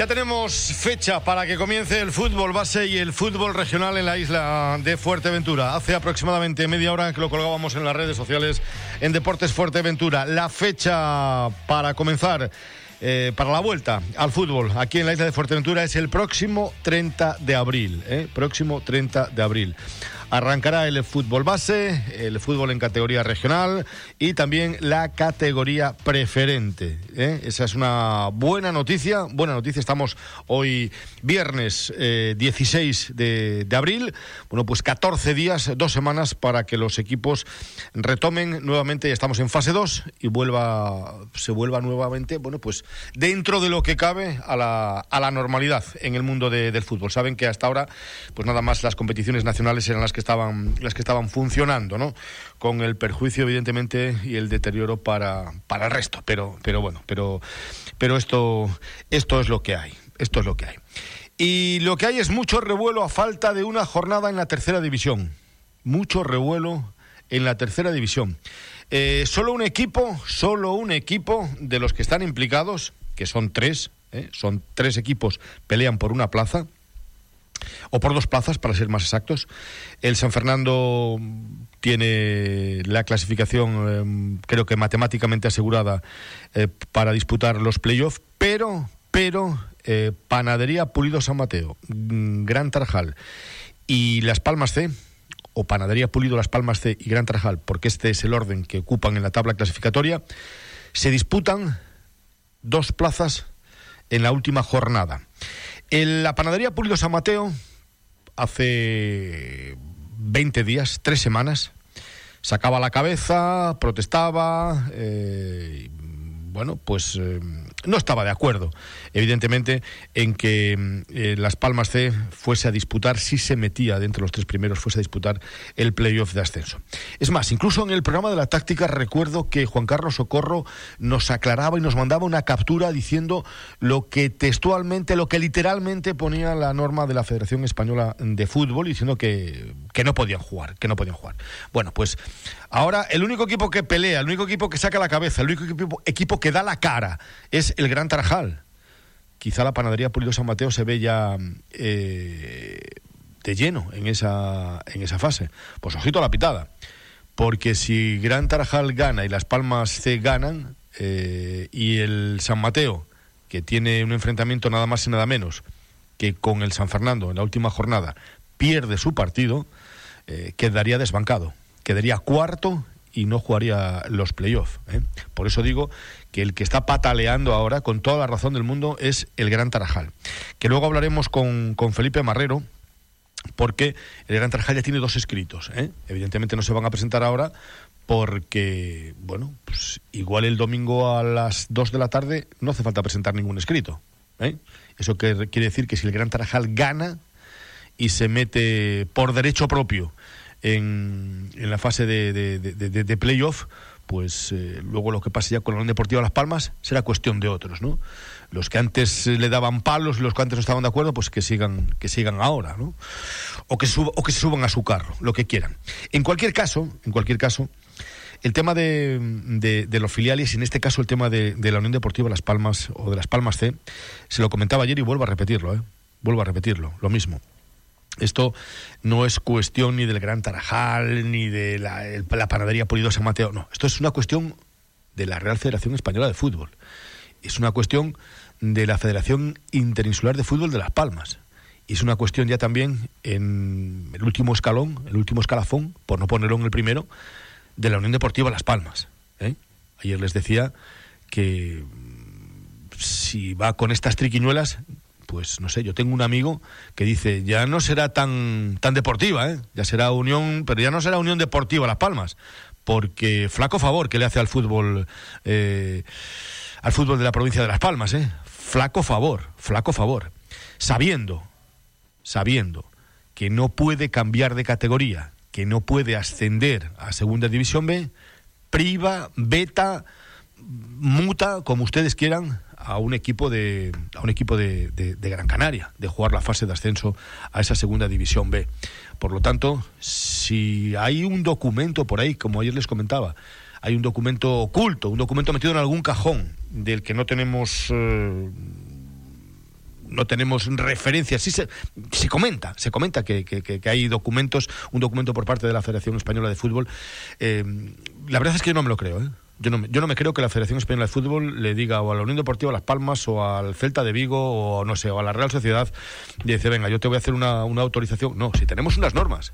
Ya tenemos fecha para que comience el fútbol base y el fútbol regional en la isla de Fuerteventura. Hace aproximadamente media hora que lo colgábamos en las redes sociales en Deportes Fuerteventura. La fecha para comenzar eh, para la vuelta al fútbol aquí en la isla de Fuerteventura es el próximo 30 de abril. ¿eh? Próximo 30 de abril. Arrancará el fútbol base, el fútbol en categoría regional y también la categoría preferente. ¿eh? Esa es una buena noticia. Buena noticia. Estamos hoy viernes 16 de, de, abril. Bueno, pues 14 días, dos semanas para que los equipos retomen nuevamente. Estamos en fase 2 y vuelva, se vuelva nuevamente, bueno, pues dentro de lo que cabe a la, a la normalidad en el mundo del fútbol. Saben que hasta ahora, pues nada más las competiciones nacionales eran las que estaban, las que estaban funcionando, ¿no? Con el perjuicio, evidentemente, y el deterioro para, para el resto. Pero, pero bueno, pero, pero esto, esto es lo que hay. Esto es lo que hay. Y lo que hay es mucho revuelo a falta de una jornada en la tercera división. Mucho revuelo en la tercera división. Eh, solo un equipo, solo un equipo de los que están implicados, que son tres, ¿eh? son tres equipos, pelean por una plaza, o por dos plazas, para ser más exactos. El San Fernando tiene la clasificación, eh, creo que matemáticamente asegurada para disputar los playoffs, pero, pero, Panadería Pulido San Mateo, mm, Gran Tarjal y Las Palmas C o Panadería Pulido Las Palmas C y Gran Tarajal, porque este es el orden que ocupan en la tabla clasificatoria, se disputan dos plazas en la última jornada. La Panadería Pulido San Mateo, hace 20 días, tres semanas, sacaba la cabeza, protestaba, eh, bueno, pues eh, no estaba de acuerdo, evidentemente, en que eh, Las Palmas C fuese a disputar, si se metía dentro de los tres primeros, fuese a disputar el playoff de ascenso. Es más, incluso en el programa de la táctica recuerdo que Juan Carlos Socorro nos aclaraba y nos mandaba una captura diciendo lo que textualmente, lo que literalmente ponía la norma de la Federación Española de Fútbol, diciendo que, que no podían jugar, que no podían jugar. Bueno, pues ahora el único equipo que pelea, el único equipo que saca la cabeza, el único equipo, equipo que da la cara es el Gran Tarajal. Quizá la panadería Pulido San Mateo se ve ya eh, de lleno en esa, en esa fase. Pues ojito a la pitada. Porque si Gran Tarajal gana y Las Palmas C ganan, eh, y el San Mateo, que tiene un enfrentamiento nada más y nada menos que con el San Fernando en la última jornada, pierde su partido, eh, quedaría desbancado. Quedaría cuarto y no jugaría los playoffs. Por eso digo que el que está pataleando ahora, con toda la razón del mundo, es el Gran Tarajal. Que luego hablaremos con, con Felipe Marrero, porque el Gran Tarajal ya tiene dos escritos. ¿eh? Evidentemente no se van a presentar ahora porque, bueno, pues igual el domingo a las 2 de la tarde no hace falta presentar ningún escrito. ¿eh? Eso quiere decir que si el Gran Tarajal gana y se mete por derecho propio en, en la fase de, de, playoff, pues eh, luego lo que pase ya con la Unión Deportiva Las Palmas será cuestión de otros, ¿no? Los que antes le daban palos y los que antes no estaban de acuerdo, pues que sigan, que sigan ahora, ¿no? O que, suba, o que se suban a su carro, lo que quieran. En cualquier caso, en cualquier caso, el tema de, de, los filiales, en este caso el tema de, de, la Unión Deportiva Las Palmas o de Las Palmas C, se lo comentaba ayer y vuelvo a repetirlo, ¿eh? Vuelvo a repetirlo, lo mismo. Esto no es cuestión ni del Gran Tarajal, ni de la, panadería Pulido San Mateo, no. Esto es una cuestión de la Real Federación Española de Fútbol. Es una cuestión de la Federación Interinsular de Fútbol de Las Palmas. Y es una cuestión ya también en el último escalón, el último escalafón, por no ponerlo en el primero, de la Unión Deportiva Las Palmas. ¿eh? Ayer les decía que si va con estas triquiñuelas, pues no sé, yo tengo un amigo que dice, ya no será tan, tan deportiva, ¿eh? ya será Unión, pero ya no será Unión Deportiva Las Palmas, porque flaco favor que le hace al fútbol, eh, al fútbol de la provincia de Las Palmas, ¿eh? flaco favor, flaco favor, sabiendo, sabiendo que no puede cambiar de categoría, que no puede ascender a Segunda División B, priva, beta, muta, como ustedes quieran, a un equipo de a un equipo de, de, Gran Canaria de jugar la fase de ascenso a esa segunda división B por lo tanto si hay un documento por ahí como ayer les comentaba hay un documento oculto un documento metido en algún cajón del que no tenemos eh, no tenemos referencias. Sí se, se comenta, se comenta que, que, hay documentos, un documento por parte de la Federación Española de Fútbol. Eh, la verdad es que yo no me lo creo, ¿eh? Yo no, yo no me creo que la Federación Española de Fútbol le diga o a la Unión Deportiva Las Palmas o al Celta de Vigo o no sé, o a la Real Sociedad y dice, venga, yo te voy a hacer una, una autorización. No, si tenemos unas normas,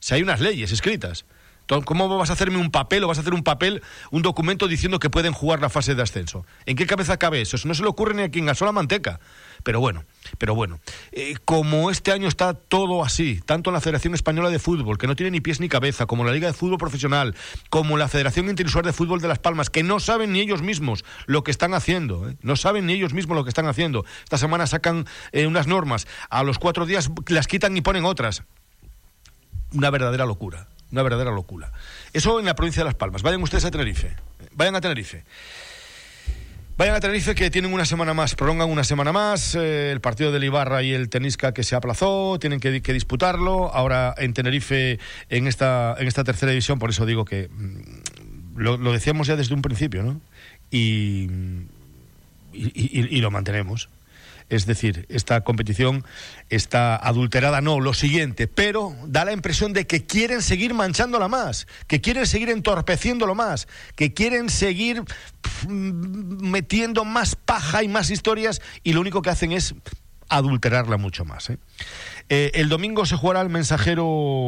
si hay unas leyes escritas. ¿Cómo vas a hacerme un papel o vas a hacer un papel, un documento diciendo que pueden jugar la fase de ascenso? ¿En qué cabeza cabe eso? Eso no se le ocurre ni a quien gasó la manteca. Pero bueno, pero bueno. Eh, como este año está todo así, tanto en la Federación Española de Fútbol, que no tiene ni pies ni cabeza, como la Liga de Fútbol Profesional, como la Federación Interinsular de Fútbol de Las Palmas, que no saben ni ellos mismos lo que están haciendo, ¿eh? no saben ni ellos mismos lo que están haciendo. Esta semana sacan eh, unas normas, a los cuatro días las quitan y ponen otras. Una verdadera locura una verdadera locura. Eso en la provincia de Las Palmas. Vayan ustedes a Tenerife. Vayan a Tenerife. Vayan a Tenerife que tienen una semana más, prolongan una semana más. Eh, el partido del Ibarra y el Tenisca que se aplazó, tienen que, disputarlo. Ahora en Tenerife, en esta, en esta tercera división, por eso digo que mm, lo, decíamos ya desde un principio, ¿no? y, y lo mantenemos. Es decir, esta competición está adulterada, no, lo siguiente, pero da la impresión de que quieren seguir manchándola más, que quieren seguir entorpeciéndolo más, que quieren seguir metiendo más paja y más historias y lo único que hacen es adulterarla mucho más. ¿eh? Eh, el domingo se jugará el mensajero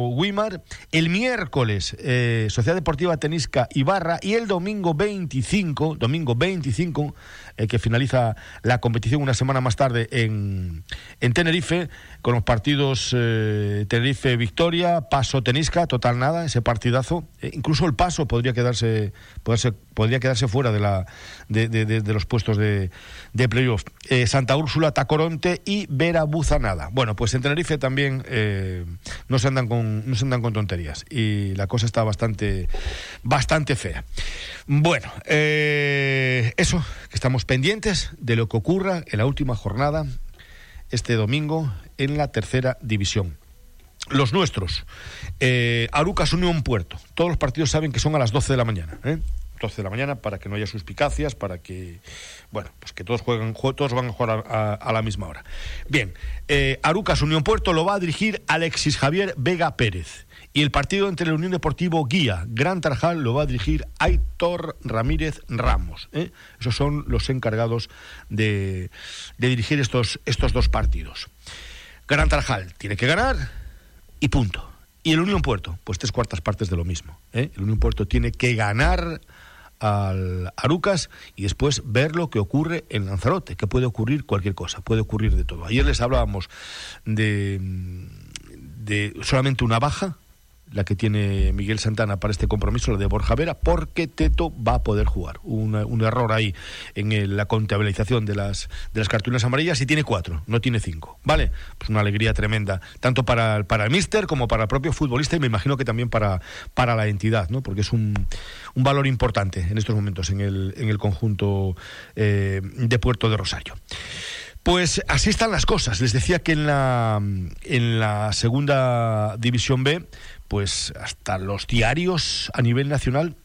Wimar, el miércoles eh, Sociedad Deportiva Tenisca Ibarra y el domingo 25, domingo 25, eh, que finaliza la competición una semana más tarde en, en Tenerife, con los partidos Tenerife-Victoria, Paso-Tenisca, total nada, ese partidazo. incluso el Paso podría quedarse, podría quedarse fuera de, la, de, de, los puestos de, de playoff. Santa Úrsula, Tacoronte y Vera Buzanada. Bueno, pues en Tenerife también eh, no, se andan con, no se andan con tonterías y la cosa está bastante, bastante fea. Bueno, eh, eso, que estamos pendientes de lo que ocurra en la última jornada este domingo en la tercera división. Los nuestros, eh, Arucas Unión Puerto. Todos los partidos saben que son a las 12 de la mañana. ¿eh? 12 de la mañana para que no haya suspicacias, para que, bueno, pues que todos jueguen, todos van a jugar a, la misma hora. Bien, eh, Arucas Unión Puerto lo va a dirigir Alexis Javier Vega Pérez. Y el partido entre la Unión Deportivo Guía, Gran Tarjal, lo va a dirigir Aitor Ramírez Ramos. ¿eh? Esos son los encargados de, de dirigir estos, estos dos partidos. Gran Tarjal tiene que ganar y punto. Y el Unión Puerto, pues tres cuartas partes de lo mismo. ¿eh? El Unión Puerto tiene que ganar al Arucas y después ver lo que ocurre en Lanzarote, que puede ocurrir cualquier cosa, puede ocurrir de todo. Ayer les hablábamos de, de solamente una baja la que tiene Miguel Santana para este compromiso, la de Borja Vera, porque Teto va a poder jugar. un error ahí en la contabilización de las, de las cartulinas amarillas y tiene cuatro, no tiene cinco. ¿Vale? Pues una alegría tremenda, tanto para, para el míster como para el propio futbolista y me imagino que también para, para la entidad, ¿no? Porque es un, un valor importante en estos momentos en el, en el conjunto eh, de Puerto de Rosario. Pues así están las cosas. Les decía que en la, en la segunda división B pues hasta los diarios a nivel nacional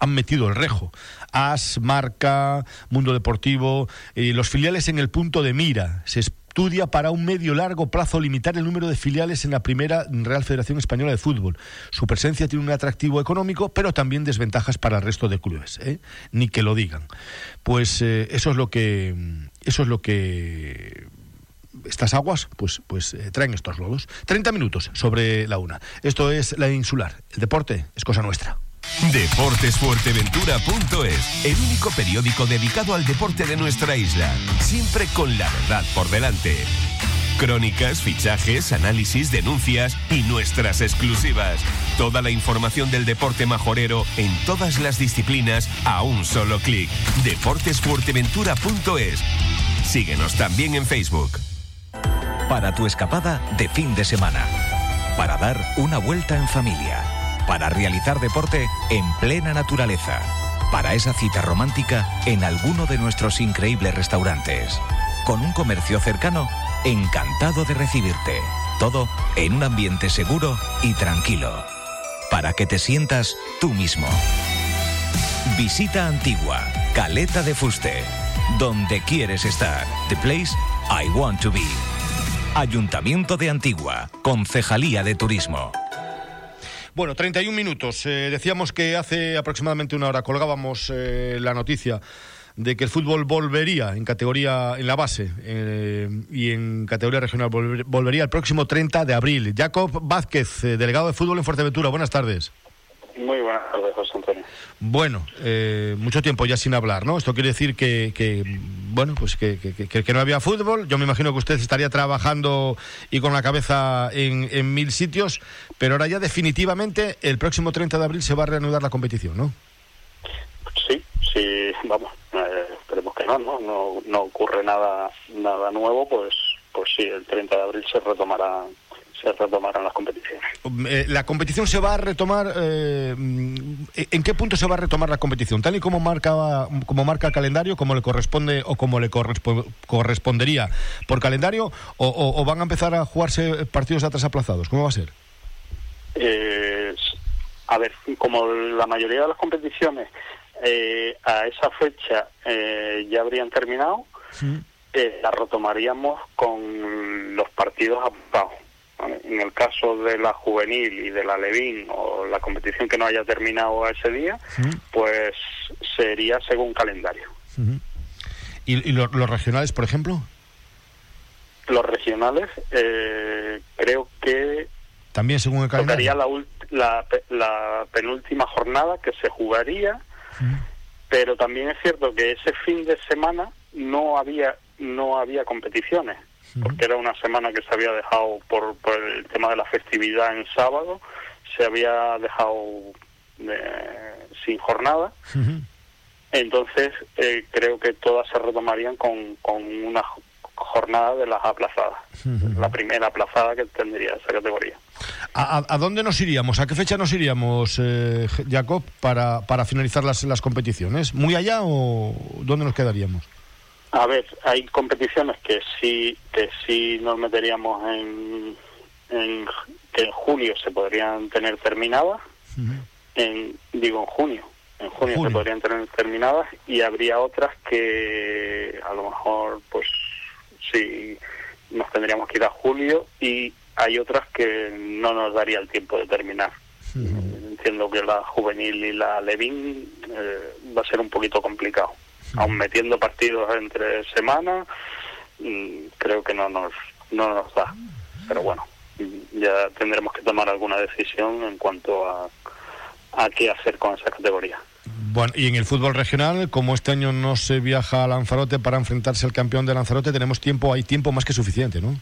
han metido el rejo. As, Marca, Mundo Deportivo, eh, los filiales en el punto de mira. Se estudia para un medio largo plazo limitar el número de filiales en la primera Real Federación Española de Fútbol. Su presencia tiene un atractivo económico, pero también desventajas para el resto de clubes. ¿eh? Ni que lo digan. Pues eh, eso es lo que eso es lo que estas aguas pues, pues eh, traen estos lodos. 30 minutos sobre la una. Esto es la insular. El deporte es cosa nuestra. Deportesfuerteventura.es, el único periódico dedicado al deporte de nuestra isla, siempre con la verdad por delante. Crónicas, fichajes, análisis, denuncias y nuestras exclusivas. Toda la información del deporte majorero en todas las disciplinas a un solo clic. Deportesfuerteventura.es. Síguenos también en Facebook para tu escapada de fin de semana, para dar una vuelta en familia, para realizar deporte en plena naturaleza, para esa cita romántica en alguno de nuestros increíbles restaurantes, con un comercio cercano encantado de recibirte, todo en un ambiente seguro y tranquilo, para que te sientas tú mismo. Visita Antigua, Caleta de Fuste, donde quieres estar. The Place I want to be. Ayuntamiento de Antigua, Concejalía de Turismo. Bueno, 31 minutos. Eh, decíamos que hace aproximadamente una hora colgábamos eh, la noticia de que el fútbol volvería en categoría en la base eh, y en categoría regional volvería el próximo 30 de abril. Jacob Vázquez, delegado de fútbol en Fuerteventura. Buenas tardes. Muy buenas tardes, José Bueno, mucho tiempo ya sin hablar, ¿no? Esto quiere decir que, bueno, pues que, que, no había fútbol. Yo me imagino que usted estaría trabajando y con la cabeza en, en mil sitios, pero ahora ya definitivamente el próximo 30 de abril se va a reanudar la competición, ¿no? Sí, sí, vamos, eh, esperemos que no, no, no, no ocurre nada, nada nuevo, pues, pues sí, el 30 de abril se retomará se retomarán las competiciones. Eh, ¿La competición se va a retomar? Eh, ¿En qué punto se va a retomar la competición? ¿Tal y como marca, como marca el calendario, como le corresponde o como le correspondería por calendario? O, van a empezar a jugarse partidos atrás aplazados? ¿Cómo va a ser? Eh, a ver, como la mayoría de las competiciones a esa fecha ya habrían terminado, la retomaríamos con los partidos aplazados en el caso de la juvenil y de la Levín o la competición que no haya terminado ese día, pues sería según calendario. ¿Y, los regionales, por ejemplo? Los regionales, eh, creo que. También según el calendario. La, la, penúltima jornada que se jugaría, pero también es cierto que ese fin de semana no había no había competiciones porque era una semana que se había dejado por, por el tema de la festividad en sábado, se había dejado eh, sin jornada. Entonces, eh, creo que todas se retomarían con, con una jornada de las aplazadas, la primera aplazada que tendría esa categoría. ¿A, a, dónde nos iríamos? ¿A qué fecha nos iríamos, eh, Jacob, para, para finalizar las, las competiciones? ¿Muy allá o dónde nos quedaríamos? A ver, hay competiciones que sí que sí nos meteríamos en, en que en julio se podrían tener terminadas, en digo en junio, en junio, se podrían tener terminadas y habría otras que a lo mejor pues sí nos tendríamos que ir a julio y hay otras que no nos daría el tiempo de terminar. Entiendo que la juvenil y la Levin eh, va a ser un poquito complicado aún metiendo partidos entre semanas, mm, creo que no nos, no nos da. Pero bueno, ya tendremos que tomar alguna decisión en cuanto a, a qué hacer con esa categoría. Bueno, y en el fútbol regional, como este año no se viaja a Lanzarote para enfrentarse al campeón de Lanzarote, tenemos tiempo, hay tiempo más que suficiente, ¿no?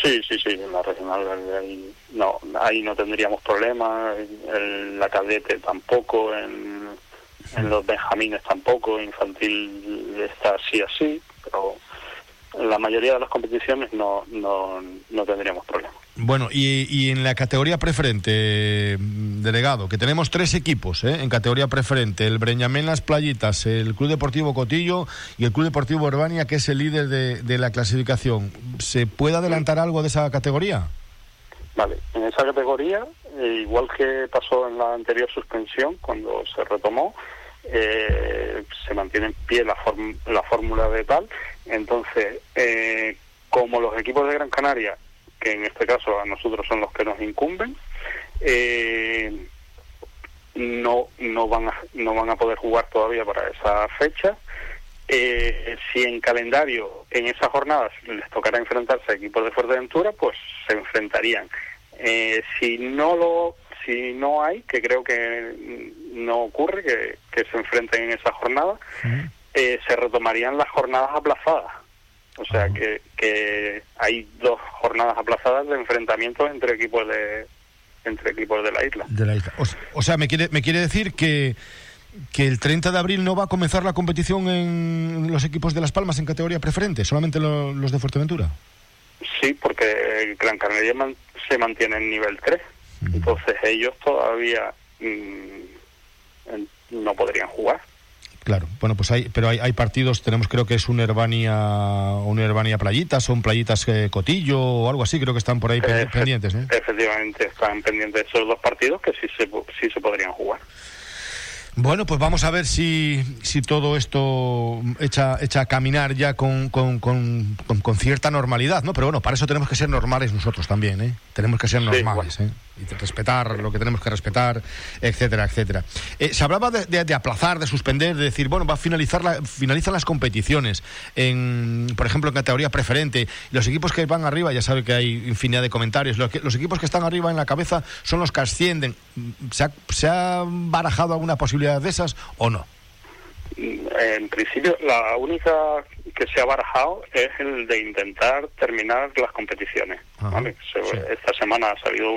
Sí, sí, sí, en la regional ahí no, ahí no tendríamos problemas, en la cadete tampoco, en en los benjamines tampoco, infantil está así así, pero en la mayoría de las competiciones no, no, no tendríamos problemas. Bueno, y, y, en la categoría preferente, delegado, que tenemos tres equipos ¿eh? en categoría preferente, el Breñamén Las Playitas, el Club Deportivo Cotillo y el Club Deportivo Urbania, que es el líder de, de la clasificación. ¿Se puede adelantar algo de esa categoría? Vale, en esa categoría, eh, igual que pasó en la anterior suspensión, cuando se retomó, eh, se mantiene en pie la, la fórmula de tal. Entonces, eh, como los equipos de Gran Canaria, que en este caso a nosotros son los que nos incumben, eh, no no van a, no van a poder jugar todavía para esa fecha. Eh, si en calendario en esas jornadas les tocará enfrentarse a equipos de Fuerteventura, pues se enfrentarían. Eh, si no lo si no hay, que creo que no ocurre, que, se enfrenten en esa jornada, eh, se retomarían las jornadas aplazadas. O sea que, que hay dos jornadas aplazadas de enfrentamientos entre equipos de entre equipos de la isla. De la isla. O, sea, me quiere me quiere decir que que el 30 de abril no va a comenzar la competición en los equipos de Las Palmas en categoría preferente, solamente los de Fuerteventura. Sí, porque el Gran Canaria se mantiene en nivel 3. Entonces ellos todavía mm, no podrían jugar. Claro, bueno, pues hay, pero hay, hay partidos, tenemos creo que es un Herbania, un Herbania Playitas, o un Playitas eh, Cotillo o algo así, creo que están por ahí pendientes. ¿eh? Efectivamente, están pendientes esos dos partidos que sí se, sí se podrían jugar. Bueno, pues vamos a ver si, si todo esto echa, echa a caminar ya con, con, con, con, cierta normalidad, ¿no? Pero bueno, para eso tenemos que ser normales nosotros también, ¿eh? Tenemos que ser normales, ¿eh? Y respetar lo que tenemos que respetar, etcétera, etcétera. Eh, se hablaba de, aplazar, de suspender, de decir, bueno, va a finalizar la, finalizan las competiciones, en, por ejemplo, en categoría preferente. Los equipos que van arriba, ya sabe que hay infinidad de comentarios, los, los equipos que están arriba en la cabeza son los que ascienden. ¿Se ha, se ha barajado alguna posibilidad? de esas o no? En principio, la única que se ha barajado es el de intentar terminar las competiciones. Esta semana ha salido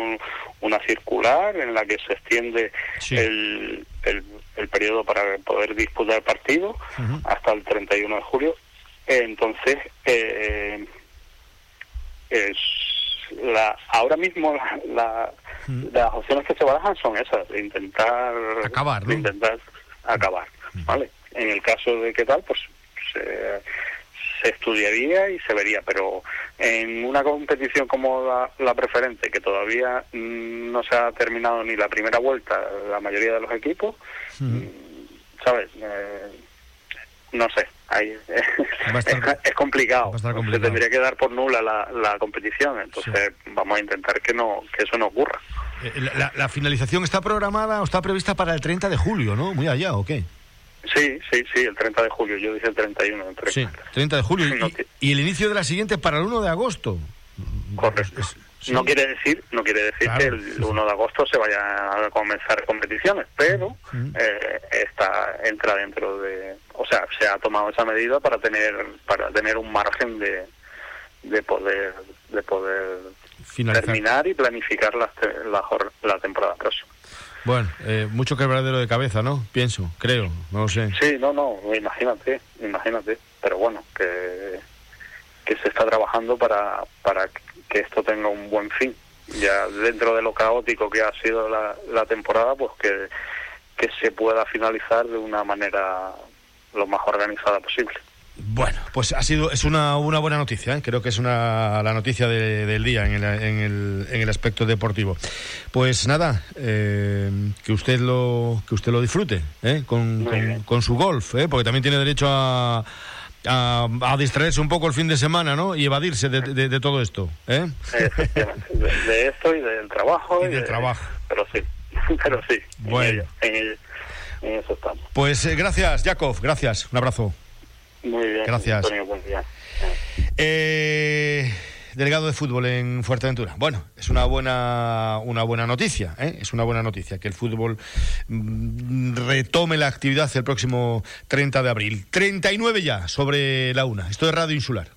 una circular en la que se extiende el, el, periodo para poder disputar partidos hasta el 31 de julio. Entonces, eh, es la, ahora mismo la, las opciones que se barajan son esas, de intentar acabar, intentar acabar, ¿vale? En el caso de qué tal, pues se, estudiaría y se vería, pero en una competición como la, preferente, que todavía no se ha terminado ni la primera vuelta, la mayoría de los equipos, ¿sabes? Eh, no sé, ahí, es, complicado. Se tendría que dar por nula la, la competición, entonces vamos a intentar que no que eso no ocurra. Eh, la, finalización está programada o está prevista para el 30 de julio, ¿no? Muy allá, ¿o qué? Sí, sí, sí, el 30 de julio, yo dije el 31. El Sí, 30 de julio. Y, el inicio de la siguiente para el 1 de agosto. Correcto. No quiere decir, no quiere decir que el 1 de agosto se vayan a comenzar competiciones, pero eh, está entra dentro de, o sea, se ha tomado esa medida para tener para tener un margen de, de poder de poder terminar y planificar la, la, temporada próxima. Bueno, eh, mucho quebradero de cabeza, ¿no? Pienso, creo, no sé. Sí, no, no, imagínate, imagínate. Pero bueno, que, que se está trabajando para, para que esto tenga un buen fin. Ya dentro de lo caótico que ha sido la, la temporada, pues que, que se pueda finalizar de una manera lo más organizada posible. Bueno, pues ha sido es una, una buena noticia, ¿eh? creo que es una, la noticia del día en el, en, el, en el aspecto deportivo. Pues nada, eh, que usted lo que usted lo disfrute ¿eh? con, con, su golf, ¿eh? porque también tiene derecho a, a, distraerse un poco el fin de semana, ¿no? Y evadirse de, de, todo esto, ¿eh? De, esto y del trabajo. Y, del trabajo. Pero sí, pero sí. Bueno. En, eso estamos. Pues gracias, Jakov, gracias. Un abrazo. Muy bien. Gracias. Antonio, buen día. Eh, delegado de fútbol en Fuerteventura. Bueno, es una buena, una buena noticia, ¿eh? es una buena noticia que el fútbol mm, retome la actividad el próximo 30 de abril. 39 ya sobre la una. Esto es Radio Insular.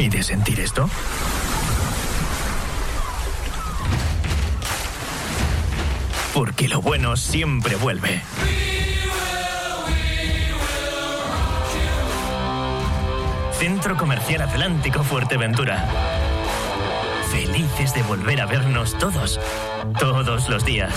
¿Y de sentir esto? Porque lo bueno siempre vuelve. Centro Comercial Atlántico Fuerteventura. Felices de volver a vernos todos, todos los días.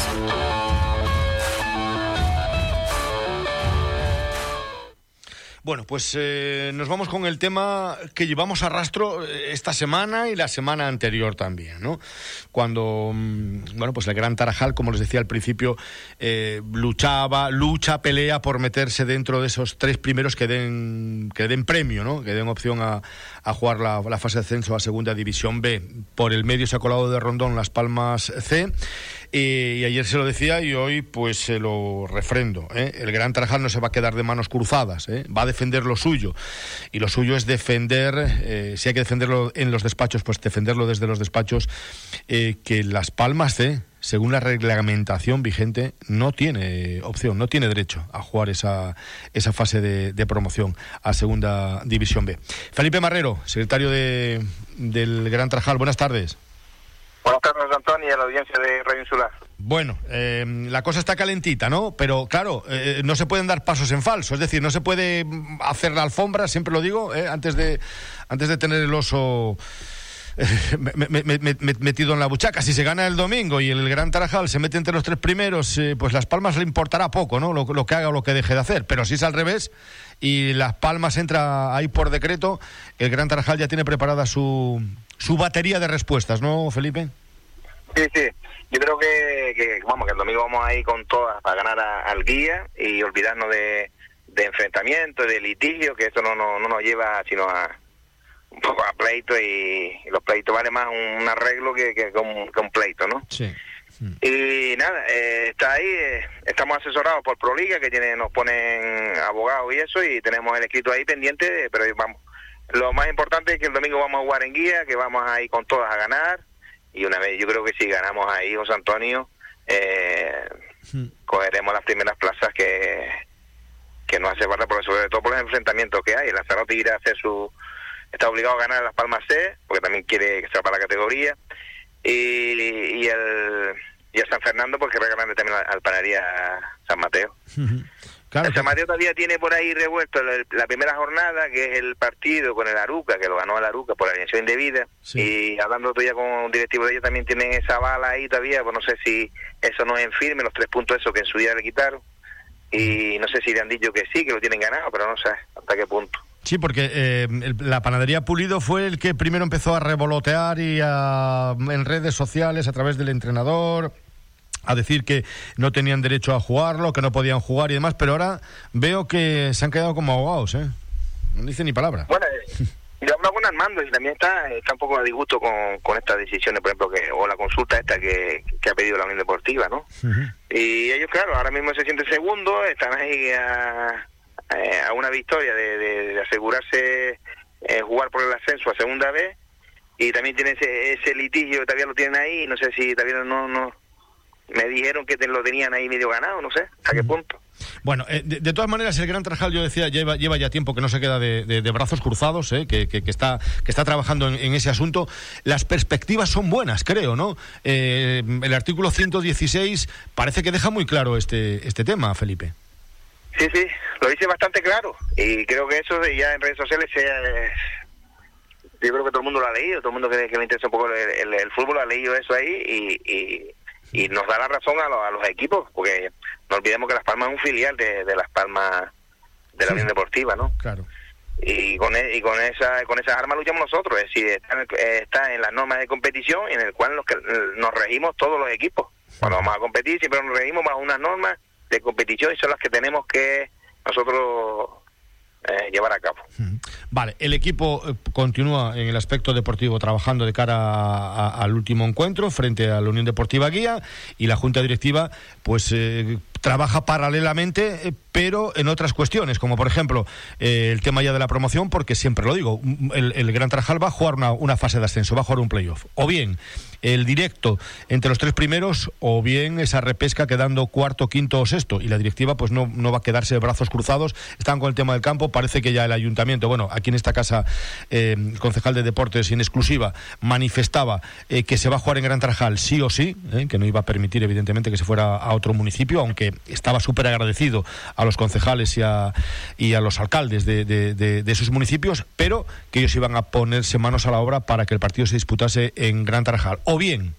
Bueno, pues eh, nos vamos con el tema que llevamos a rastro eh, esta semana y la semana anterior también, ¿no? Cuando, mm, bueno, pues el Gran Tarajal, como les decía al principio, eh, luchaba, lucha, pelea por meterse dentro de esos tres primeros que den, que den premio, ¿no? Que den opción a, a jugar la, fase de ascenso a Segunda División B. Por el medio se ha colado de Rondón Las Palmas C. y ayer se lo decía y hoy pues se lo refrendo. El Gran Tarajal no se va a quedar de manos cruzadas, va a defender lo suyo. Y lo suyo es defender, eh, si hay que defenderlo en los despachos, pues defenderlo desde los despachos, eh, que Las Palmas C, según la reglamentación vigente, no tiene opción, no tiene derecho a jugar esa, esa fase de, promoción a Segunda División B. Felipe Marrero, secretario de, del Gran Trajal, buenas tardes. Buenas tardes, Antonio, y a la audiencia de Radio Insular. Bueno, eh, la cosa está calentita, ¿no? Pero claro, eh, no se pueden dar pasos en falso, es decir, no se puede mm, hacer la alfombra, siempre lo digo, eh, antes de antes de tener el oso metido en la buchaca. Si se gana el domingo y el Gran Tarajal se mete entre los tres primeros, pues Las Palmas le importará poco, ¿no? Lo, que haga o lo que deje de hacer. Pero si es al revés y Las Palmas entra ahí por decreto, el Gran Tarajal ya tiene preparada su, su batería de respuestas, ¿no, Felipe? Sí, sí. Yo creo que, vamos, que el domingo vamos a ir con todas para ganar al guía y olvidarnos de, de enfrentamiento, de litigio, que eso no, no, no nos lleva sino a un poco a pleito y, los pleitos vale más un, arreglo que, que, un, pleito, ¿no? Sí. Y nada, eh, está ahí, eh, estamos asesorados por Proliga, que tiene, nos ponen abogados y eso, y tenemos el escrito ahí pendiente, pero vamos, lo más importante es que el domingo vamos a jugar en guía, que vamos a ir con todas a ganar, y una vez yo creo que si ganamos ahí José Antonio eh, hmm. cogeremos las primeras plazas que que no hace falta por sobre todo por los enfrentamientos que hay el Lanzarote irá a hacer su está obligado a ganar las Palmas C porque también quiere que sea para la categoría y, y el y a San Fernando porque regalan también al, al Panadería San Mateo Claro, San Mateo todavía tiene por ahí revuelto la, primera jornada, que es el partido con el Aruca, que lo ganó el Aruca por alineación indebida. Y hablando todavía con un directivo de ellos, también tienen esa bala ahí todavía, pues no sé si eso no es en firme, los tres puntos esos que en su día le quitaron. Y no sé si le han dicho que sí, que lo tienen ganado, pero no sé hasta qué punto. Sí, porque eh, la panadería Pulido fue el que primero empezó a revolotear y en redes sociales a través del entrenador a decir que no tenían derecho a jugarlo, que no podían jugar y demás, pero ahora veo que se han quedado como ahogados, ¿eh? No dice ni palabra. Bueno, eh, yo hablo con Armando y también está, está un poco a disgusto con, con estas decisiones, por ejemplo, que o la consulta esta que, que ha pedido la Unión Deportiva, ¿no? Y ellos, claro, ahora mismo se sienten segundo, están ahí a, a una victoria de, de, asegurarse eh, jugar por el ascenso a segunda vez y también tienen ese, ese litigio, todavía lo tienen ahí, no sé si todavía no... no me dijeron que te lo tenían ahí medio ganado, no sé, ¿a qué punto? Bueno, eh, de, todas maneras, el Gran Trajal, yo decía, lleva, lleva ya tiempo que no se queda de, brazos cruzados, eh, que, que, está, que está trabajando en, ese asunto. Las perspectivas son buenas, creo, ¿no? Eh, el artículo 116 parece que deja muy claro este, este tema, Felipe. Sí, sí, lo dice bastante claro. Y creo que eso ya en redes sociales se, yo creo que todo el mundo lo ha leído, todo el mundo que, que le interesa un poco el, fútbol ha leído eso ahí y y nos da la razón a, los equipos, porque no olvidemos que Las Palmas es un filial de, Las Palmas de la Unión Deportiva, ¿no? Claro. Y con, e, y con esa con esas armas luchamos nosotros, es decir, está en, las normas de competición en el cual nos, nos regimos todos los equipos. Cuando vamos a competir siempre nos regimos bajo unas normas de competición y son las que tenemos que nosotros eh, llevar a cabo. Vale, el equipo eh, continúa en el aspecto deportivo trabajando de cara al último encuentro frente a la Unión Deportiva Guía y la Junta Directiva pues eh, trabaja paralelamente, pero en otras cuestiones, como por ejemplo el tema ya de la promoción, porque siempre lo digo, el, Gran Tarajal va a jugar una, fase de ascenso, va a jugar un playoff. O bien el directo entre los tres primeros o bien esa repesca quedando cuarto, quinto o sexto. Y la directiva pues no, no va a quedarse de brazos cruzados. Están con el tema del campo. Parece que ya el ayuntamiento, bueno, aquí en esta casa, eh, el concejal de deportes en exclusiva manifestaba eh, que se va a jugar en Gran Tarajal sí o sí, eh, que no iba a permitir evidentemente que se fuera a otro municipio, aunque estaba súper agradecido a los concejales y a, y a los alcaldes de, de, sus municipios, pero que ellos iban a ponerse manos a la obra para que el partido se disputase en Gran Tarajal o bien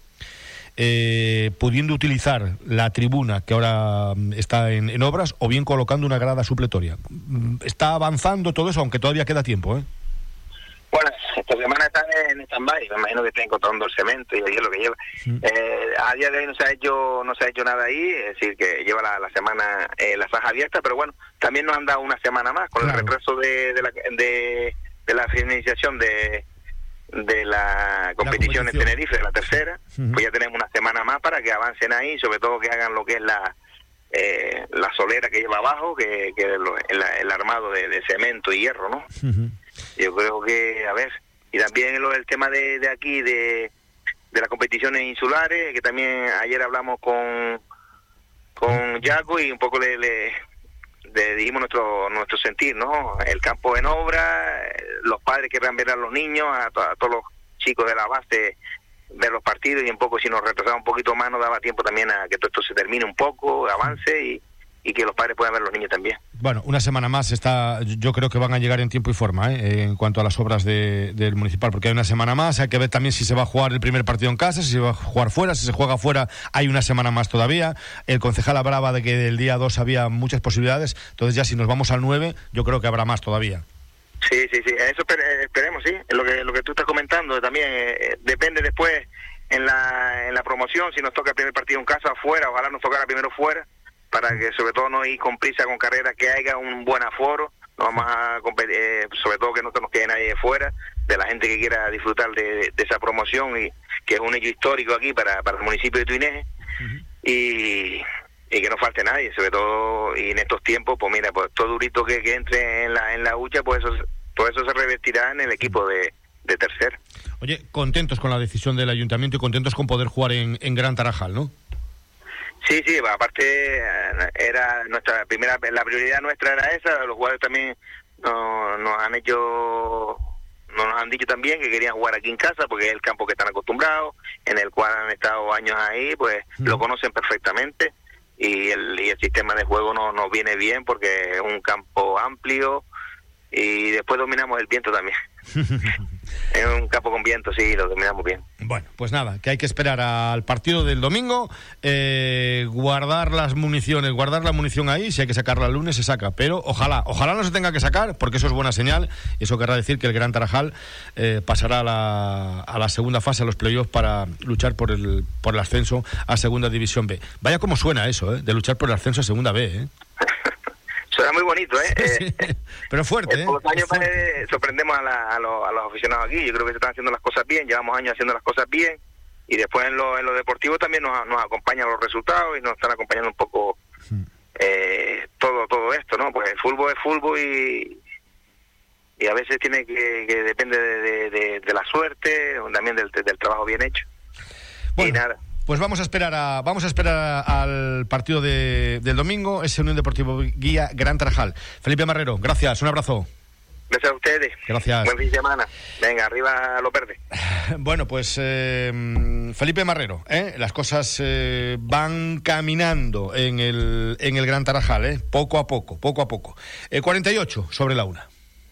eh, pudiendo utilizar la tribuna que ahora mm, está en, obras o bien colocando una grada supletoria. Mm, está avanzando todo eso, aunque todavía queda tiempo. ¿eh? Esta semana están en stand-by, me imagino que están encontrando el cemento y es lo que lleva. Eh, a día de hoy no se ha hecho no se ha hecho nada ahí, es decir, que lleva la, semana eh, la faja abierta, pero bueno, también nos han dado una semana más con el retraso de, de, la, de, de la finalización de de la competición, en Tenerife, la tercera, pues ya tenemos una semana más para que avancen ahí, sobre todo que hagan lo que es la eh, la solera que lleva abajo, que, que el, armado de, cemento y hierro, ¿no? Yo creo que, a ver, y también lo del tema de, de aquí, de, de las competiciones insulares, que también ayer hablamos con con Jaco y un poco le, le, de, dijimos nuestro nuestro sentir, ¿no? El campo en obra, los padres querrán ver a los niños, a, todos los chicos de la base ver los partidos y un poco si nos retrasaba un poquito más nos daba tiempo también a que todo esto se termine un poco, avance y, y que los padres puedan ver los niños también. Bueno, una semana más está, yo creo que van a llegar en tiempo y forma ¿eh? en cuanto a las obras del municipal, porque hay una semana más, hay que ver también si se va a jugar el primer partido en casa, si se va a jugar fuera, si se juega fuera hay una semana más todavía. El concejal hablaba de que del día 2 había muchas posibilidades, entonces ya si nos vamos al 9, yo creo que habrá más todavía. Sí, sí, sí, eso esperemos, sí, lo que, lo que tú estás comentando también eh, eh, depende después en la, en la promoción, si nos toca el primer partido en casa afuera, ojalá nos tocara primero fuera para que sobre todo no ir con prisa con carrera, que haya un buen aforo, no vamos a eh, sobre todo que no nos quede nadie de fuera, de la gente que quiera disfrutar de, esa promoción y que es un hecho histórico aquí para, para el municipio de Tuineje y, que no falte nadie, sobre todo y en estos tiempos, pues mira, pues todo durito que, que entre en la en la hucha, pues eso, todo eso se revertirá en el equipo de, de tercer. Oye, contentos con la decisión del ayuntamiento y contentos con poder jugar en, en Gran Tarajal, ¿no? Sí, sí, aparte eh, era nuestra primera, la prioridad nuestra era esa, los jugadores también nos, han hecho, nos han dicho también que querían jugar aquí en casa porque es el campo que están acostumbrados, en el cual han estado años ahí, pues lo conocen perfectamente y el, y el sistema de juego no nos viene bien porque es un campo amplio y después dominamos el viento también. Es un campo con viento, sí, lo dominamos bien. Bueno, pues nada, que hay que esperar al partido del domingo, eh, guardar las municiones, guardar la munición ahí, si hay que sacarla el lunes se saca, pero ojalá, ojalá no se tenga que sacar, porque eso es buena señal, y eso querrá decir que el Gran Tarajal eh, pasará a la, a la, segunda fase, a los playoffs, para luchar por el, por el ascenso a Segunda División B. Vaya como suena eso, ¿eh? de luchar por el ascenso a Segunda B. ¿eh? Suena muy bonito, ¿eh? eh pero fuerte, ¿eh? Por los años sorprendemos a, los, aficionados aquí. Yo creo que se están haciendo las cosas bien, llevamos años haciendo las cosas bien. Y después en lo, en lo deportivo también nos, nos acompañan los resultados y nos están acompañando un poco eh, todo todo esto, ¿no? Pues el fútbol es fútbol y, y a veces tiene que, que depende de, de, la suerte, también del, del trabajo bien hecho. y nada. Pues vamos a esperar a, vamos a esperar al partido de, del domingo, ese Unión Deportivo Guía Gran Tarajal. Felipe Marrero, gracias, un abrazo. Gracias a ustedes. Gracias. Buen fin de semana. Venga, arriba lo verde. Bueno, pues eh, Felipe Marrero, ¿eh? las cosas eh, van caminando en el, en el Gran Tarajal, ¿eh? poco a poco, poco a poco. 48 sobre la una.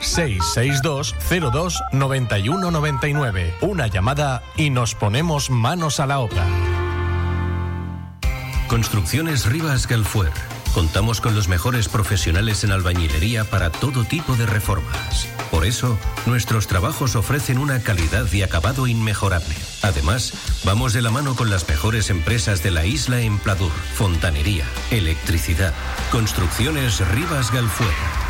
662 02 91 99. Una llamada y nos ponemos manos a la obra. Construcciones Rivas Galfuer. Contamos con los mejores profesionales en albañilería para todo tipo de reformas. Por eso, nuestros trabajos ofrecen una calidad y acabado inmejorable. Además, vamos de la mano con las mejores empresas de la isla en Pladur, fontanería, electricidad. Construcciones Rivas Galfuer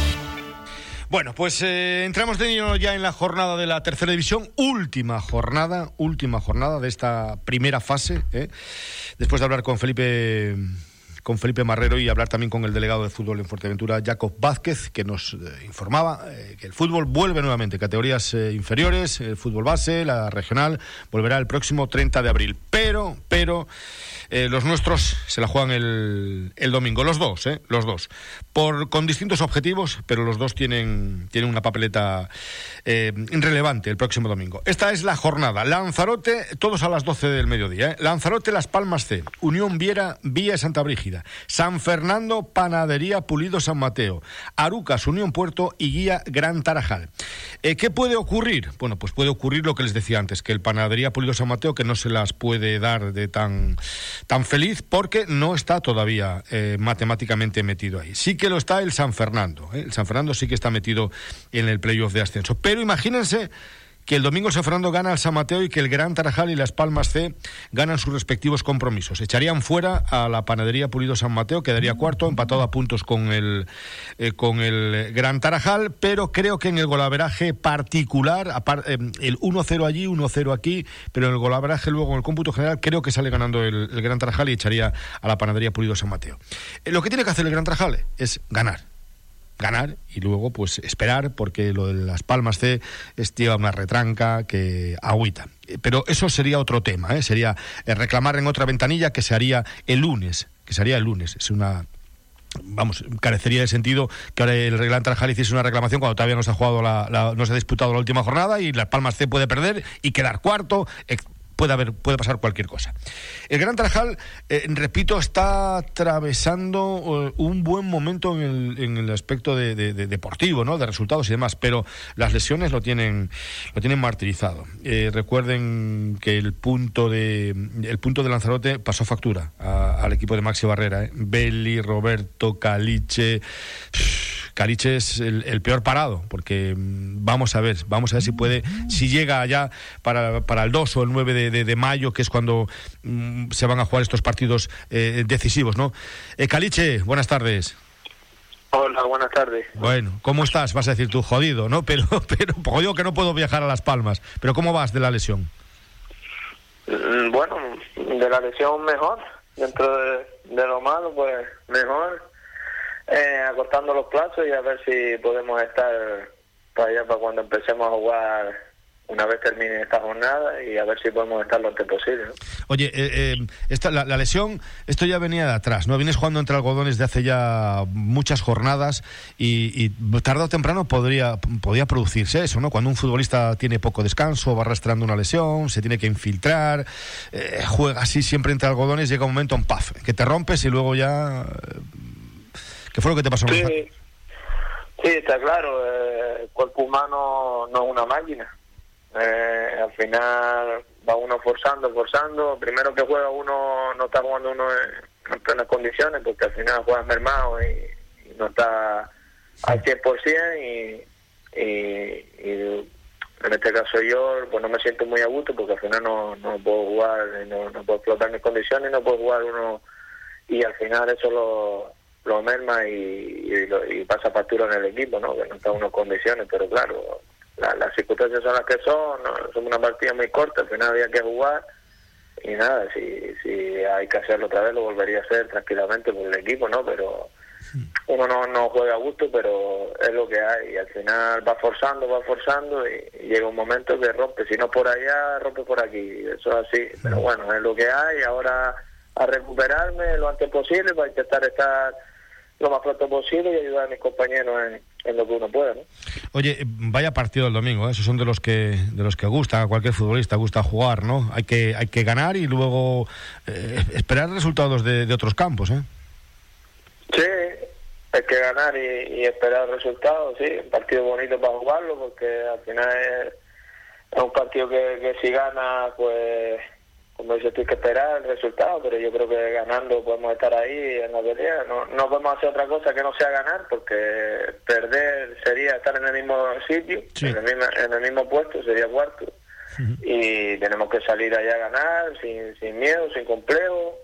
Bueno, pues eh, entramos de lleno ya en la jornada de la tercera división, última jornada, última jornada de esta primera fase. ¿eh? Después de hablar con Felipe con Felipe Marrero y hablar también con el delegado de fútbol en Fuerteventura, Jacob Vázquez, que nos eh, informaba eh, que el fútbol vuelve nuevamente, categorías inferiores, el fútbol base, la regional, volverá el próximo 30 de abril. Pero, pero, los nuestros se la juegan el, el domingo, los dos, los dos, por, con distintos objetivos, pero los dos tienen, tienen una papeleta irrelevante el próximo domingo. Esta es la jornada. Lanzarote, todos a las 12 del mediodía. Lanzarote, Las Palmas C, Unión Viera, Vía Santa Brígida. San Fernando, Panadería Pulido San Mateo, Arucas, Unión Puerto y Guía Gran Tarajal. Eh, ¿Qué puede ocurrir? Bueno, pues puede ocurrir lo que les decía antes, que el Panadería Pulido San Mateo, que no se las puede dar de tan, tan feliz porque no está todavía eh, matemáticamente metido ahí. Sí que lo está el San Fernando. ¿eh? El San Fernando sí que está metido en el playoff de ascenso. Pero imagínense que el domingo San Fernando gana al San Mateo y que el Gran Tarajal y las Palmas C ganan sus respectivos compromisos. Echarían fuera a la Panadería Pulido San Mateo, quedaría cuarto, empatado a puntos con el, eh, con el Gran Tarajal, pero creo que en el golaveraje particular, eh, el 1-0 allí, 1-0 aquí, pero en el golaveraje luego en el cómputo general creo que sale ganando el, Gran Tarajal y echaría a la Panadería Pulido San Mateo. Eh, lo que tiene que hacer el Gran Tarajal es ganar ganar y luego pues esperar porque lo de las palmas C es una retranca que agüita. Pero eso sería otro tema, ¿eh? sería eh, reclamar en otra ventanilla que se haría el lunes, que se haría el lunes. Es una vamos, carecería de sentido que ahora el Reglan Tarajal hiciese una reclamación cuando todavía no se ha jugado la, no se ha disputado la última jornada y Las Palmas C puede perder y quedar cuarto, puede, haber, puede pasar cualquier cosa. El Gran Tarajal, eh, repito, está atravesando eh, un buen momento en el, en el aspecto de, deportivo, ¿no? de resultados y demás, pero las lesiones lo tienen, lo tienen martirizado. Eh, recuerden que el punto de, el punto de Lanzarote pasó factura al equipo de Maxi Barrera. Belli, Roberto, Caliche. Caliche es el, peor parado, porque mm, vamos a ver, vamos a ver si puede, si llega allá para, para el 2 o el 9 de, mayo, que es cuando mm, se van a jugar estos partidos eh, decisivos, ¿no? Eh, Caliche, buenas tardes. Hola, buenas tardes. Bueno, ¿cómo estás? Vas a decir tú, jodido, ¿no? Pero, pero jodido que no puedo viajar a Las Palmas. Pero ¿cómo vas de la lesión? Mm, bueno, de la lesión mejor. Dentro de, de lo malo, pues mejor eh, acortando los plazos y a ver si podemos estar para allá para cuando empecemos a jugar una vez termine esta jornada y a ver si podemos estar lo antes posible. Oye, eh, eh, esta, la, lesión, esto ya venía de atrás, ¿no? Vienes jugando entre algodones de hace ya muchas jornadas y, y tarde o temprano podría, podría producirse eso, ¿no? Cuando un futbolista tiene poco descanso, va arrastrando una lesión, se tiene que infiltrar, eh, juega así siempre entre algodones, llega un momento, un paf, que te rompes y luego ya ¿Qué fue lo que te pasó? Sí, sí está claro. Eh, el cuerpo humano no es una máquina. Eh, al final va uno forzando, forzando. Primero que juega uno, no está jugando uno en, plenas condiciones porque al final juegas mermado y, no está al 100% y, y, y en este caso yo pues no me siento muy a gusto porque al final no, no puedo jugar, no, no puedo explotar mis condiciones, no puedo jugar uno y al final eso lo, lo merma y, y, pasa factura en el equipo, ¿no? Que no está en unas condiciones, pero claro, las circunstancias son las que son, ¿no? son una partida muy corta, al final había que jugar y nada, si, si hay que hacerlo otra vez lo volvería a hacer tranquilamente por el equipo, ¿no? Pero uno no, no juega a gusto, pero es lo que hay y al final va forzando, va forzando y, llega un momento que rompe, si no por allá, rompe por aquí, eso es así, pero bueno, es lo que hay, ahora a recuperarme lo antes posible para intentar estar lo más pronto posible y ayudar a mis compañeros en, lo que uno pueda. ¿no? Oye, vaya partido el domingo, ¿eh? esos son de los que de los que gusta, a cualquier futbolista gusta jugar, ¿no? Hay que hay que ganar y luego eh, esperar resultados de, otros campos, ¿eh? Sí, hay que ganar y, esperar resultados, sí, un partido bonito para jugarlo porque al final es, es un partido que, que si gana, pues como dices tú, hay que esperar el resultado, pero yo creo que ganando podemos estar ahí en la pelea. No, no podemos hacer otra cosa que no sea ganar, porque perder sería estar en el mismo sitio, en, el mismo, en el mismo puesto, sería cuarto. Y tenemos que salir allá a ganar, sin, sin miedo, sin complejo,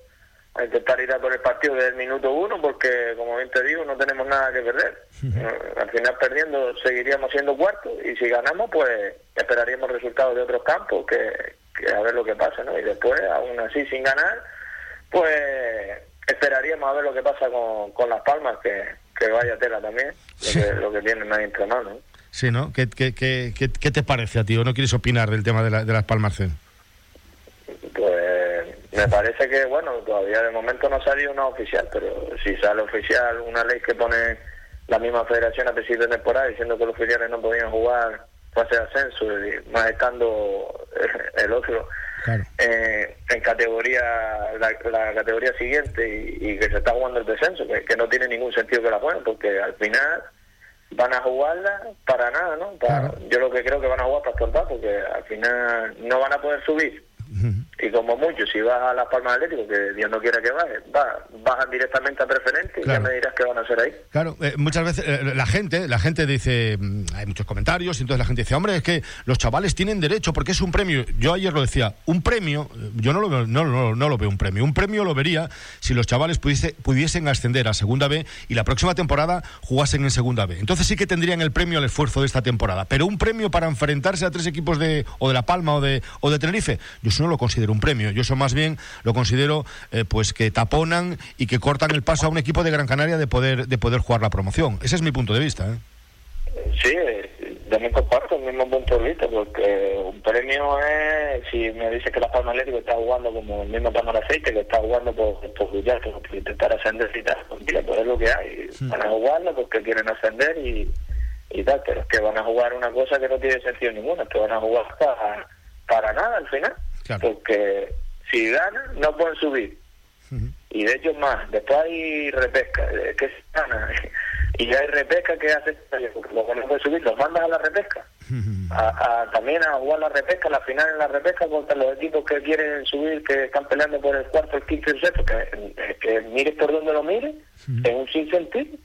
a intentar ir a por el partido desde el minuto uno, porque como bien te digo, no tenemos nada que perder. Eh, Al final perdiendo seguiríamos siendo cuartos y si ganamos, pues esperaríamos resultados de otros campos, que, que a ver lo que pasa, ¿no? Y después, aún así sin ganar, pues esperaríamos a ver lo que pasa con, con Las Palmas, que, que vaya tela también, lo que, lo que tienen ahí entre manos. Sí, ¿no? ¿Qué, qué, qué, qué, qué te parece a ti? ¿O no quieres opinar del tema de, la- de las Palmas Zen? Pues me parece que, bueno, todavía de momento no salió una oficial, pero si sale oficial una ley que pone la misma federación a principio de temporada diciendo que los oficiales no podían jugar fase de ascenso, más estando eh, el otro eh, en categoría la, la categoría siguiente y, y que se está jugando el descenso, que, que no tiene ningún sentido que la jueguen, porque al final van a jugarla para nada, ¿no? Para- Yo lo que creo que van a jugar para estorbar, porque al final no van a poder subir. Y como mucho, si vas a Las Palmas Atlético, que Dios no quiera que bajes, va, bajan directamente a preferente y ya me dirás qué van a hacer ahí. Claro, eh, muchas veces eh, la gente, la gente dice, mm, hay muchos comentarios, y entonces la gente dice, hombre, es que los chavales tienen derecho porque es un premio. Yo ayer lo decía, un premio, eh, yo no lo veo, no, no, no lo veo un premio. Un premio lo vería si los chavales pudiese- pudiesen ascender a Segunda B y la próxima temporada jugasen en Segunda B. Entonces sí que tendrían el premio al esfuerzo de esta temporada. Pero un premio para enfrentarse a tres equipos de o de La Palma o de o de Tenerife, yo eso no lo considero un premio. Yo eso más bien lo considero eh, pues que taponan y que cortan el paso a un equipo de Gran Canaria de poder de poder jugar la promoción. Ese es mi punto de vista. ¿eh? Sí, también comparto el mismo punto de vista, porque un premio es, si me dice que la Palma Atlético está jugando como el mismo Palma de Aceite, que está jugando por, por luchar, por, intentar ascender y tal, pues mira, pues es lo que hay. Van a jugarlo porque quieren ascender y, y tal, pero es que van a jugar una cosa que no tiene sentido ninguno, es que van a jugar para, para nada al final, porque si ganan no pueden subir. Y de hecho más, después hay repesca, eh, que se gana, y hay repesca que hace, porque los que no pueden subir, los mandas a la repesca. A, a- también a jugar la repesca, la final en la repesca contra los equipos que quieren subir, que están peleando por el cuarto, el quinto y el sexto, que, que mires por donde lo mires, es un sinsentido.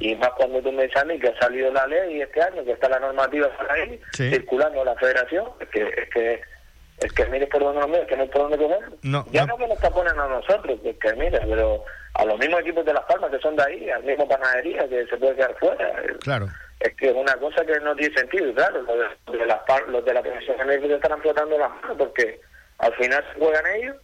Y más cuando tú me dices a mí que ha salido la ley este año, que está la normativa para ahí, Sí. circulando la federación, es que, es que, es que mires por donde lo mires, que no hay por dónde coger. No, Ya no que nos taponen a nosotros, que, que mira, pero a los mismos equipos de Las Palmas que son de ahí, al mismo Panadería que se puede quedar fuera. Claro. Es que es una cosa que no tiene sentido, y claro. Los de, las los de la Comisión estarán flotando las manos porque al final se juegan ellos,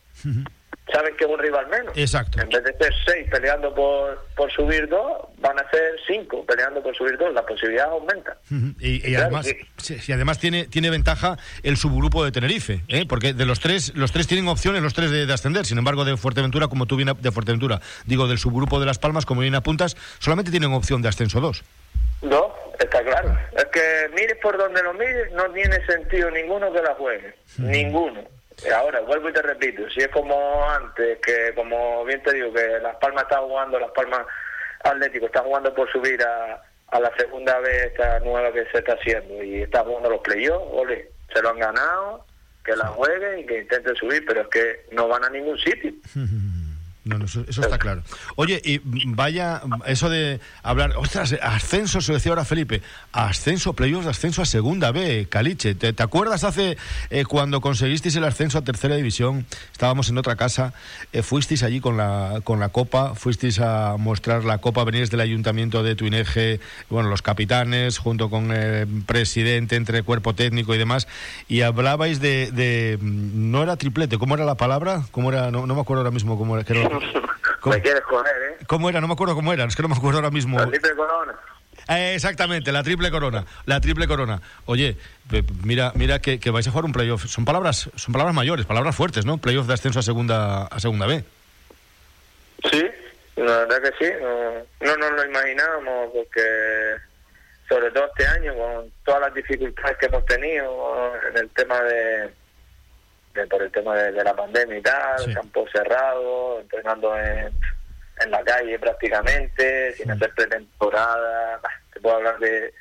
saben que es un rival menos. Exacto. En vez de ser seis peleando por, por subir dos, van a ser cinco peleando por subir dos. La posibilidad aumenta. Y, y Claro, además, sí. sí, además tiene, tiene ventaja el subgrupo de Tenerife, ¿eh? porque de los tres, los tres tienen opciones, los tres de, de ascender. Sin embargo, de Fuerteventura, como tú bien de Fuerteventura, digo, del subgrupo de Las Palmas, como bien apuntas, solamente tienen opción de ascenso dos. No, está claro. Es que mires por donde lo mires, no tiene sentido ninguno que la juegue. Ninguno. Ahora, vuelvo y te repito, si es como antes, que como bien te digo, que Las Palmas está jugando, Las Palmas Atlético está jugando por subir a, a la segunda vez esta nueva que se está haciendo y está jugando los playoffs, ole, se lo han ganado, que la jueguen y que intenten subir, pero es que no van a ningún sitio. No, no, eso, eso está claro. Oye, y vaya, eso de hablar, ostras, ascenso, se lo decía ahora Felipe, ascenso, playoffs de ascenso a segunda B, Caliche. ¿Te, te acuerdas hace eh, cuando conseguisteis el ascenso a tercera división? Estábamos en otra casa, eh, fuisteis allí con la, con la copa, fuisteis a mostrar la copa, venís del ayuntamiento de Tuineje, bueno, los capitanes, junto con el presidente, entre cuerpo técnico y demás, y hablabais de, de no era triplete, ¿cómo era la palabra? ¿Cómo era? No, no me acuerdo ahora mismo cómo era. que era- ¿Cómo? Me quieres joder, ¿eh? ¿Cómo era? No me acuerdo cómo era, es que no me acuerdo ahora mismo. La triple corona. Eh, exactamente, la triple corona, la triple corona. Oye, mira, mira que, que vais a jugar un playoff. Son palabras, son palabras mayores, palabras fuertes, ¿no? Playoff de ascenso a segunda, a segunda B. Sí, la verdad que sí. No, no nos lo imaginábamos porque, sobre todo este año, con todas las dificultades que hemos tenido en el tema de, de- por el tema de, de la pandemia y tal, campo cerrado, entrenando en, en la calle prácticamente, sin hacer pretemporada. Te puedo hablar de,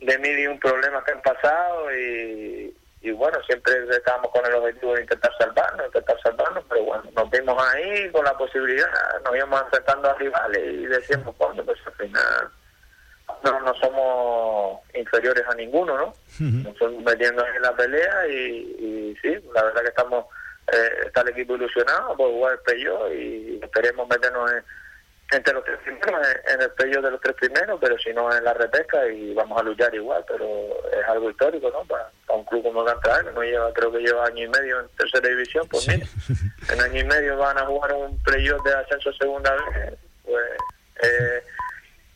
de mil y un problemas que han pasado y, y bueno, siempre estábamos con el objetivo de intentar salvarnos, intentar salvarnos, pero bueno, nos vimos ahí con la posibilidad, nos íbamos enfrentando a rivales y decíamos, bueno, pues al final no, no somos inferiores a ninguno, ¿no? Nos estamos metiendo en la pelea y, y sí, la verdad que estamos eh, está el equipo ilusionado por jugar el playoff y esperemos meternos en, entre los tres primeros, en, el playoff de los tres primeros, pero si no en la repesca y vamos a luchar igual, pero es algo histórico, ¿no? Para, un club como Cantabria, que no lleva, creo que lleva año y medio en tercera división, pues mira, en año y medio van a jugar un playoff de ascenso segunda vez, pues eh,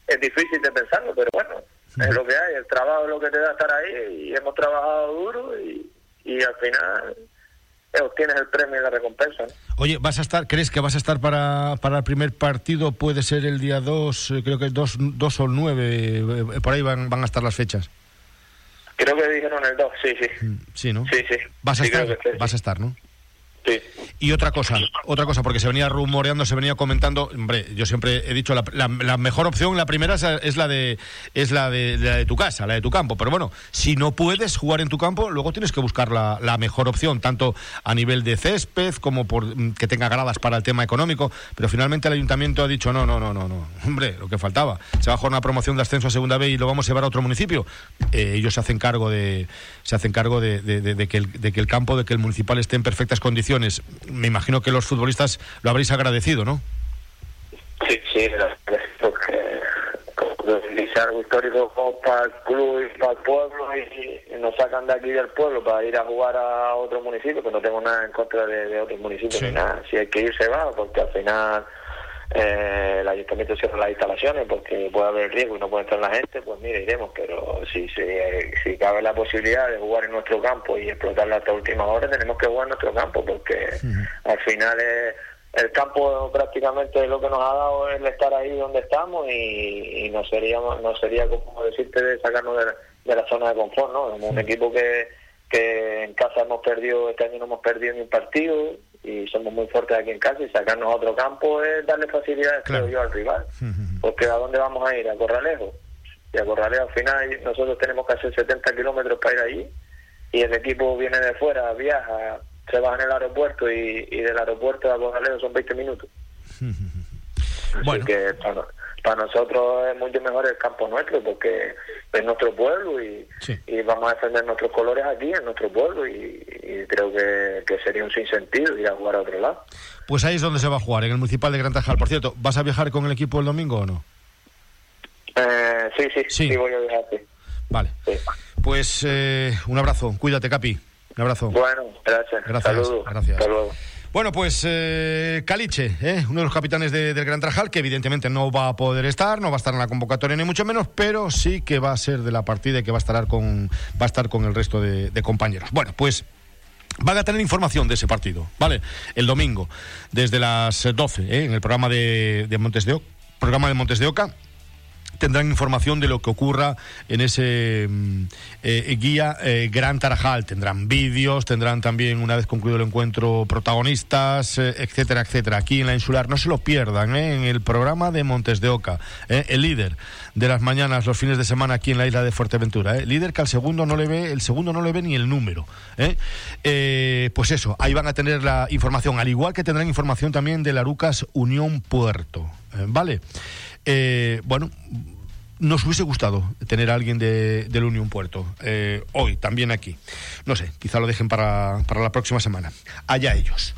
es difícil de pensarlo, pero bueno, es lo que hay, el trabajo es lo que te da estar ahí y hemos trabajado duro y, y al final obtienes el premio y la recompensa. Oye, ¿vas a estar, crees que vas a estar para, para el primer partido? Puede ser el día 2, eh, creo que es 2 o 9, eh, por ahí van, van a estar las fechas. Creo que dijeron el 2, sí, sí. Mm, sí, ¿no? Sí, sí. Vas a, estar, vas a estar, ¿no? Y otra cosa, otra cosa, porque se venía rumoreando, se venía comentando, hombre, yo siempre he dicho la, mejor opción, la primera es la de es la de, la de tu casa, la de tu campo, pero bueno, si no puedes jugar en tu campo, luego tienes que buscar la, mejor opción, tanto a nivel de césped como por mm, que tenga gradas para el tema económico, pero finalmente el ayuntamiento ha dicho no, no, no, no, no, hombre, lo que faltaba, se va a jugar una promoción de ascenso a segunda B y lo vamos a llevar a otro municipio, eh, ellos se hacen cargo de se hacen cargo de, que el, de que el campo, de que el municipal esté en perfectas condiciones me imagino que los futbolistas lo habréis agradecido, ¿no? Sí, sí, porque es algo histórico para el club y para el pueblo y, nos sacan de aquí del pueblo para ir a jugar a otro municipio, que no tengo nada en contra de, otros municipios ni nada. Si hay que ir, se va, porque al final eh, el ayuntamiento cierra las instalaciones porque puede haber riesgo y no puede entrar la gente, pues mira, iremos, pero si, si, si cabe la posibilidad de jugar en nuestro campo y explotarla hasta última hora, tenemos que jugar en nuestro campo porque al final el campo prácticamente lo que nos ha dado es el estar ahí donde estamos y, no sería no sería como decirte de sacarnos de, de la zona de confort, ¿no? un equipo que, que en casa hemos perdido, este año no hemos perdido ni un partido, y somos muy fuertes aquí en casa y sacarnos a otro campo es darle facilidades yo al rival. Porque a dónde vamos a ir a Corralejo. Y a Corralejo al final nosotros tenemos que hacer 70 kilómetros para ir allí y el equipo viene de fuera viaja se baja en el aeropuerto y, del aeropuerto a Corralejo son 20 minutos. Bueno. que para nosotros es mucho mejor el campo nuestro porque es nuestro pueblo y, vamos a defender nuestros colores aquí en nuestro pueblo y, creo que, sería un sinsentido ir a jugar a otro lado. Pues ahí es donde se va a jugar, en el Municipal de Gran Tajal. Por cierto, ¿vas a viajar con el equipo el domingo o no? Eh, sí, sí, sí, voy a viajar, Vale. Pues eh, un abrazo, cuídate, Capi. Un abrazo. Bueno, gracias. Gracias. Saludos. Gracias. Hasta luego. Bueno, pues eh, Caliche, eh, uno de los capitanes del Gran Trajal, que evidentemente no va a poder estar, no va a estar en la convocatoria ni mucho menos, pero sí que va a ser de la partida y que va a estar con, va a estar con el resto de, compañeros. Bueno, pues van a tener información de ese partido, ¿vale? El domingo, desde las 12, eh, en el programa de, de Montes de Oca, programa de Montes de Oca tendrán información de lo que ocurra en ese mm, eh, guía eh, Gran Tarajal. Tendrán vídeos, tendrán también, una vez concluido el encuentro, protagonistas, eh, etcétera, etcétera. Aquí en la insular, no se lo pierdan, en el programa de Montes de Oca, el líder de las mañanas, los fines de semana aquí en la isla de Fuerteventura. Líder que al segundo no le ve, el segundo no le ve ni el número. pues eso, ahí van a tener la información, al igual que tendrán información también de la Arucas Unión Puerto. ¿Vale? Eh, bueno, nos hubiese gustado tener a alguien de, del Unión Puerto eh, hoy, también aquí. No sé, quizá lo dejen para, para la próxima semana. Allá ellos.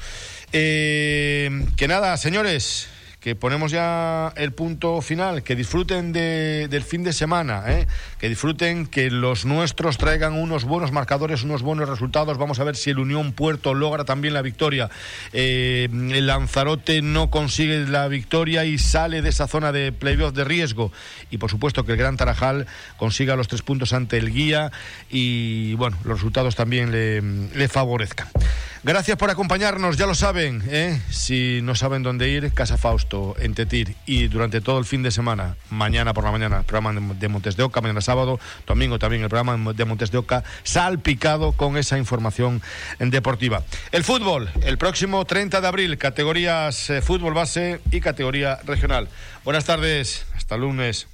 Eh, que nada, señores, que ponemos ya el punto final, que disfruten del fin de semana, ¿eh? que disfruten, que los nuestros traigan unos buenos marcadores, unos buenos resultados. Vamos a ver si el Unión Puerto logra también la victoria. Eh, el Lanzarote no consigue la victoria y sale de esa zona de playoff de riesgo. Y por supuesto que el Gran Tarajal consiga los tres puntos ante el guía y bueno, los resultados también le, favorezcan. Gracias por acompañarnos, ya lo saben, ¿eh? si no saben dónde ir, Casa Fausto, en Tetir, y durante todo el fin de semana, mañana por la mañana, el programa de Montes de Oca, mañana sábado, domingo también el programa de Montes de Oca, salpicado con esa información deportiva. El fútbol, el próximo 30 de abril, categorías eh, fútbol base y categoría regional. Buenas tardes, hasta lunes.